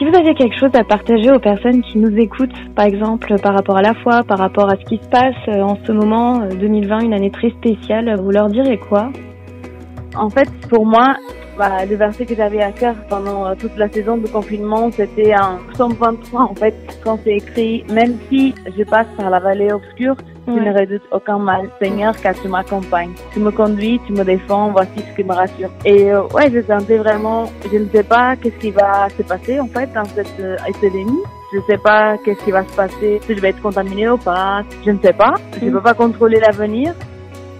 Si vous avez quelque chose à partager aux personnes qui nous écoutent, par exemple par rapport à la foi, par rapport à ce qui se passe euh, en ce moment, 2020, euh, une année très spéciale, vous leur direz quoi? En fait, pour moi, bah, le verset que j'avais à cœur pendant euh, toute la saison de confinement, c'était un Psaume 23 en fait, quand c'est écrit, même si je passe par la vallée obscure, je ne redoute aucun mal, Seigneur, car tu m'accompagnes. Tu me conduis, tu me défends, voici ce qui me rassure. Et euh, ouais, je sentais vraiment, je ne sais pas qu'est-ce qui va se passer en fait dans cette euh, épidémie. Je ne sais pas qu'est-ce qui va se passer, si je vais être contaminée ou pas. Je ne sais pas. Je ne mm. peux pas contrôler l'avenir.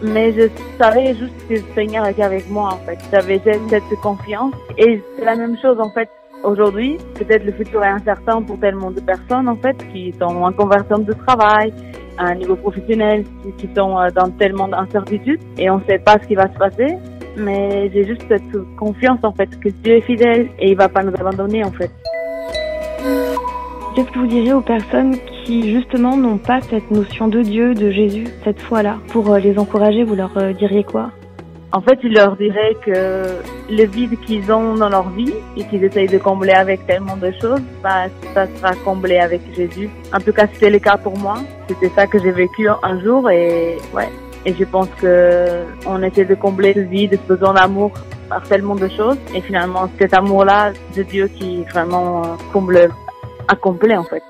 Mais je savais juste que le Seigneur était avec moi en fait. J'avais cette confiance. Et c'est la même chose en fait aujourd'hui. Peut-être le futur est incertain pour tellement de personnes en fait qui sont en conversion de travail, à un niveau professionnel, qui sont euh, dans tellement d'incertitudes et on ne sait pas ce qui va se passer. Mais j'ai juste cette confiance en fait que Dieu est fidèle et il va pas nous abandonner en fait. Qu'est-ce que vous diriez aux personnes qui justement n'ont pas cette notion de Dieu, de Jésus, cette foi-là? Pour euh, les encourager, vous leur euh, diriez quoi? En fait, je leur dirais que le vide qu'ils ont dans leur vie et qu'ils essayent de combler avec tellement de choses, bah, ça sera comblé avec Jésus. En tout cas, c'était le cas pour moi. C'était ça que j'ai vécu un jour et ouais. Et je pense que on essaie de combler ce vide, besoin d'amour par tellement de choses. Et finalement, cet amour-là de Dieu qui vraiment euh, comble, a complet en fait.